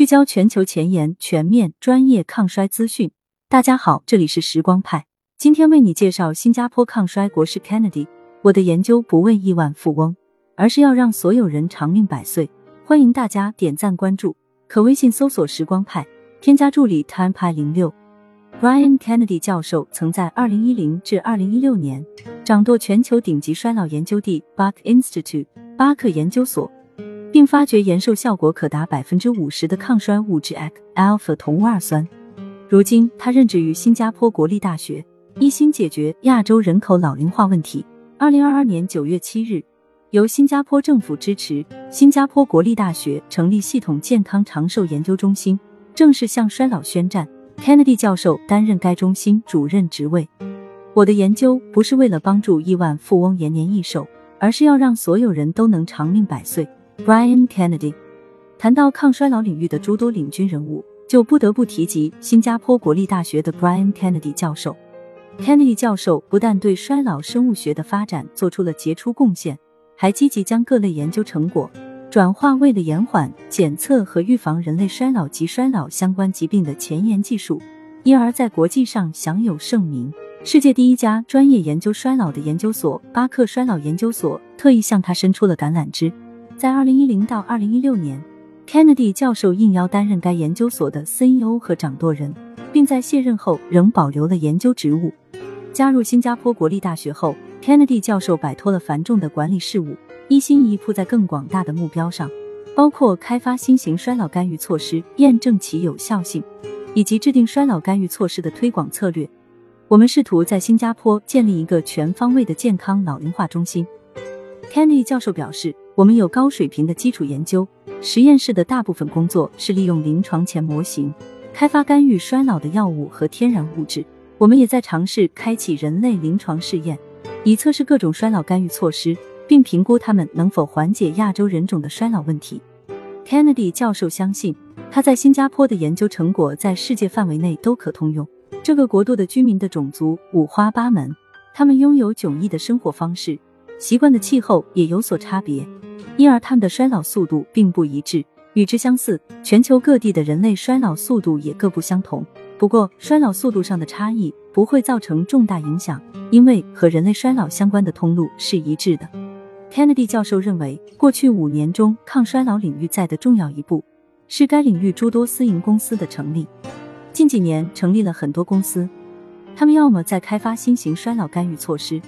聚焦全球前沿、全面、专业抗衰资讯。大家好，这里是时光派，今天为你介绍新加坡抗衰国士 Kennedy。我的研究不为亿万富翁，而是要让所有人长命百岁。欢迎大家点赞关注，可微信搜索“时光派”，添加助理 time 派零六。Brian Kennedy 教授曾在二零一零至二零一六年掌舵全球顶级衰老研究地 Buck Institute 巴克研究所，并发掘延寿效果可达百分之五十的抗衰物质 ACT alpha 同戊二酸。如今，他任职于新加坡国立大学，一心解决亚洲人口老龄化问题。二零二二年九月七日，由新加坡政府支持，新加坡国立大学成立系统健康长寿研究中心，正式向衰老宣战。Kennedy 教授担任该中心主任职位。我的研究不是为了帮助亿万富翁延年益寿，而是要让所有人都能长命百岁。Brian Kennedy 谈到抗衰老领域的诸多领军人物，就不得不提及新加坡国立大学的 Brian Kennedy 教授。Kennedy 教授不但对衰老生物学的发展做出了杰出贡献，还积极将各类研究成果。转化为了延缓、检测和预防人类衰老及衰老相关疾病的前沿技术，因而，在国际上享有盛名。世界第一家专业研究衰老的研究所——巴克衰老研究所，特意向他伸出了橄榄枝。在二零一零到二零一六年，Kennedy 教授应邀担任该研究所的 CEO 和掌舵人，并在卸任后仍保留了研究职务。加入新加坡国立大学后，Kennedy 教授摆脱了繁重的管理事务。一心一意扑在更广大的目标上，包括开发新型衰老干预措施、验证其有效性，以及制定衰老干预措施的推广策略。我们试图在新加坡建立一个全方位的健康老龄化中心。Kennedy 教授表示，我们有高水平的基础研究，实验室的大部分工作是利用临床前模型开发干预衰老的药物和天然物质。我们也在尝试开启人类临床试验，以测试各种衰老干预措施。并评估他们能否缓解亚洲人种的衰老问题。Kennedy 教授相信，他在新加坡的研究成果在世界范围内都可通用。这个国度的居民的种族五花八门，他们拥有迥异的生活方式，习惯的气候也有所差别，因而他们的衰老速度并不一致。与之相似，全球各地的人类衰老速度也各不相同。不过，衰老速度上的差异不会造成重大影响，因为和人类衰老相关的通路是一致的。Kennedy 教授认为，过去五年中，抗衰老领域在的重要一步是该领域诸多私营公司的成立。近几年成立了很多公司，他们要么在开发新型衰老干预措施，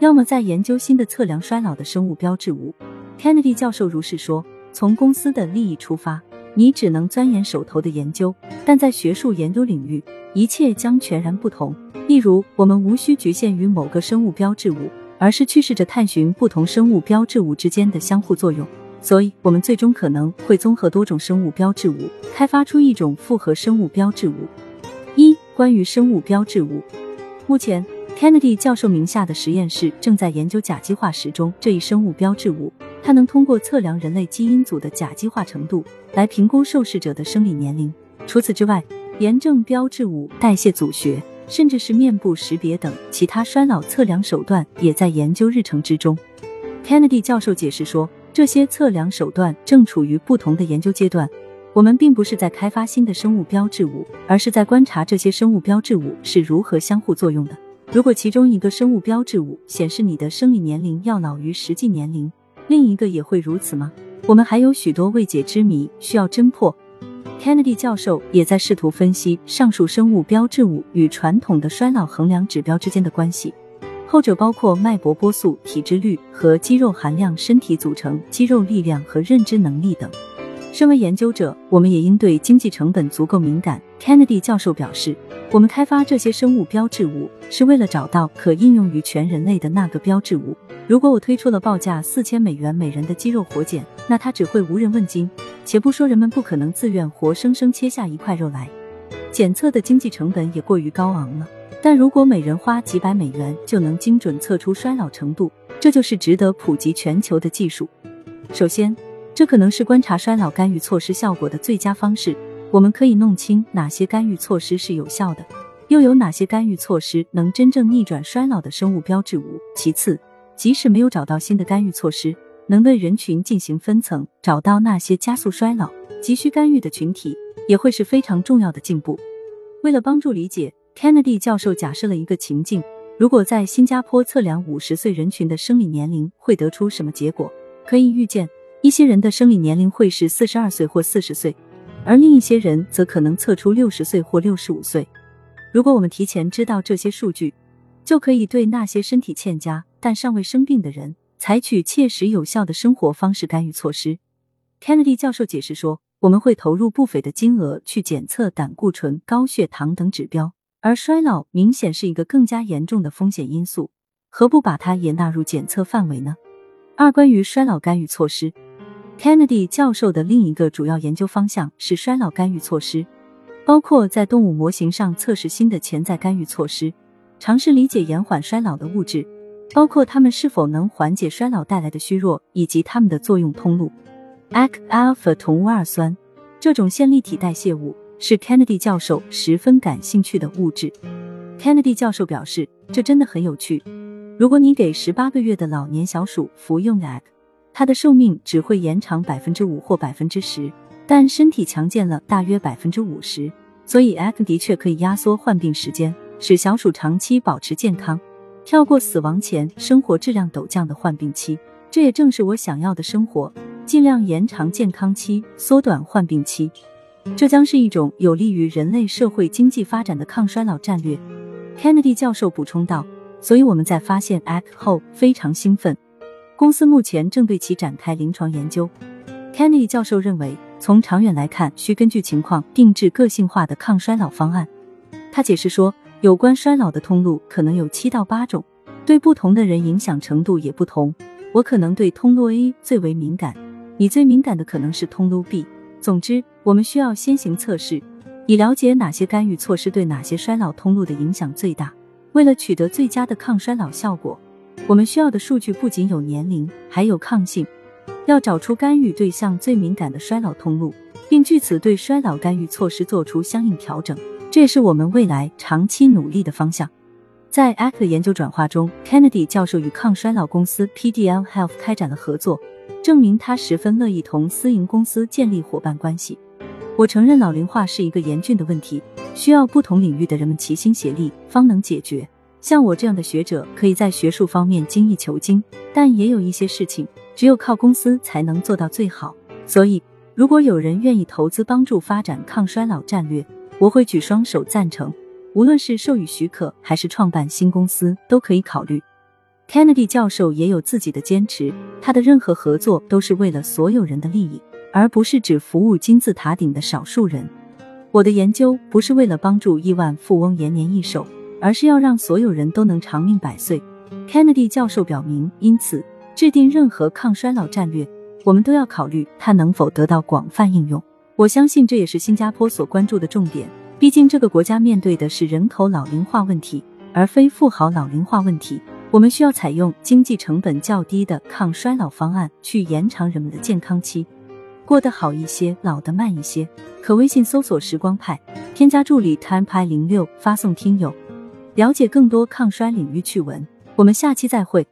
要么在研究新的测量衰老的生物标志物。Kennedy 教授如是说：“从公司的利益出发，你只能钻研手头的研究；但在学术研究领域，一切将全然不同。例如，我们无需局限于某个生物标志物。”而是去试着探寻不同生物标志物之间的相互作用，所以我们最终可能会综合多种生物标志物，开发出一种复合生物标志物。一、关于生物标志物，目前 Kennedy 教授名下的实验室正在研究甲基化时钟这一生物标志物，它能通过测量人类基因组的甲基化程度来评估受试者的生理年龄。除此之外，炎症标志物、代谢组学。甚至是面部识别等其他衰老测量手段也在研究日程之中。Kennedy 教授解释说，这些测量手段正处于不同的研究阶段。我们并不是在开发新的生物标志物，而是在观察这些生物标志物是如何相互作用的。如果其中一个生物标志物显示你的生理年龄要老于实际年龄，另一个也会如此吗？我们还有许多未解之谜需要侦破。Kennedy 教授也在试图分析上述生物标志物与传统的衰老衡量指标之间的关系，后者包括脉搏波速、体脂率和肌肉含量、身体组成、肌肉力量和认知能力等。身为研究者，我们也应对经济成本足够敏感。Kennedy 教授表示，我们开发这些生物标志物是为了找到可应用于全人类的那个标志物。如果我推出了报价四千美元每人的肌肉活检，那它只会无人问津。且不说人们不可能自愿活生生切下一块肉来，检测的经济成本也过于高昂了。但如果每人花几百美元就能精准测出衰老程度，这就是值得普及全球的技术。首先。这可能是观察衰老干预措施效果的最佳方式。我们可以弄清哪些干预措施是有效的，又有哪些干预措施能真正逆转衰老的生物标志物。其次，即使没有找到新的干预措施，能对人群进行分层，找到那些加速衰老、急需干预的群体，也会是非常重要的进步。为了帮助理解，Kennedy 教授假设了一个情境：如果在新加坡测量五十岁人群的生理年龄，会得出什么结果？可以预见，一些人的生理年龄会是四十二岁或四十岁，而另一些人则可能测出六十岁或六十五岁。如果我们提前知道这些数据，就可以对那些身体欠佳但尚未生病的人采取切实有效的生活方式干预措施。Kennedy 教授解释说，我们会投入不菲的金额去检测胆固醇、高血糖等指标，而衰老明显是一个更加严重的风险因素，何不把它也纳入检测范围呢？二、关于衰老干预措施，Kennedy 教授的另一个主要研究方向是衰老干预措施，包括在动物模型上测试新的潜在干预措施。尝试理解延缓衰老的物质，包括它们是否能缓解衰老带来的虚弱，以及它们的作用通路。ACT alpha 同戊二酸这种线粒体代谢物是 Kennedy 教授十分感兴趣的物质。Kennedy 教授表示，这真的很有趣。如果你给十八个月的老年小鼠服用 ACT，它的寿命只会延长百分之五或百分之十，但身体强健了大约百分之五十。所以 ACT 的确可以压缩患病时间。使小鼠长期保持健康，跳过死亡前生活质量陡降的患病期，这也正是我想要的生活。尽量延长健康期，缩短患病期，这将是一种有利于人类社会经济发展的抗衰老战略。Kennedy 教授补充道：“所以我们在发现 ACT 后非常兴奋，公司目前正对其展开临床研究。”Kennedy 教授认为，从长远来看，需根据情况定制个性化的抗衰老方案。他解释说。有关衰老的通路可能有七到八种，对不同的人影响程度也不同。我可能对通路 A 最为敏感，你最敏感的可能是通路 B。总之，我们需要先行测试，以了解哪些干预措施对哪些衰老通路的影响最大。为了取得最佳的抗衰老效果，我们需要的数据不仅有年龄，还有抗性。要找出干预对象最敏感的衰老通路，并据此对衰老干预措施做出相应调整。这也是我们未来长期努力的方向。在 ACT 研究转化中，Kennedy 教授与抗衰老公司 PDL Health 开展了合作，证明他十分乐意同私营公司建立伙伴关系。我承认老龄化是一个严峻的问题，需要不同领域的人们齐心协力方能解决。像我这样的学者可以在学术方面精益求精，但也有一些事情只有靠公司才能做到最好。所以，如果有人愿意投资帮助发展抗衰老战略，我会举双手赞成，无论是授予许可还是创办新公司都可以考虑。Kennedy 教授也有自己的坚持，他的任何合作都是为了所有人的利益，而不是只服务金字塔顶的少数人。我的研究不是为了帮助亿万富翁延年益寿，而是要让所有人都能长命百岁。Kennedy 教授表明，因此制定任何抗衰老战略，我们都要考虑它能否得到广泛应用。我相信这也是新加坡所关注的重点。毕竟这个国家面对的是人口老龄化问题，而非富豪老龄化问题。我们需要采用经济成本较低的抗衰老方案，去延长人们的健康期，过得好一些，老得慢一些。可微信搜索“时光派”，添加助理 time 派零六，发送听友，了解更多抗衰领域趣闻。我们下期再会。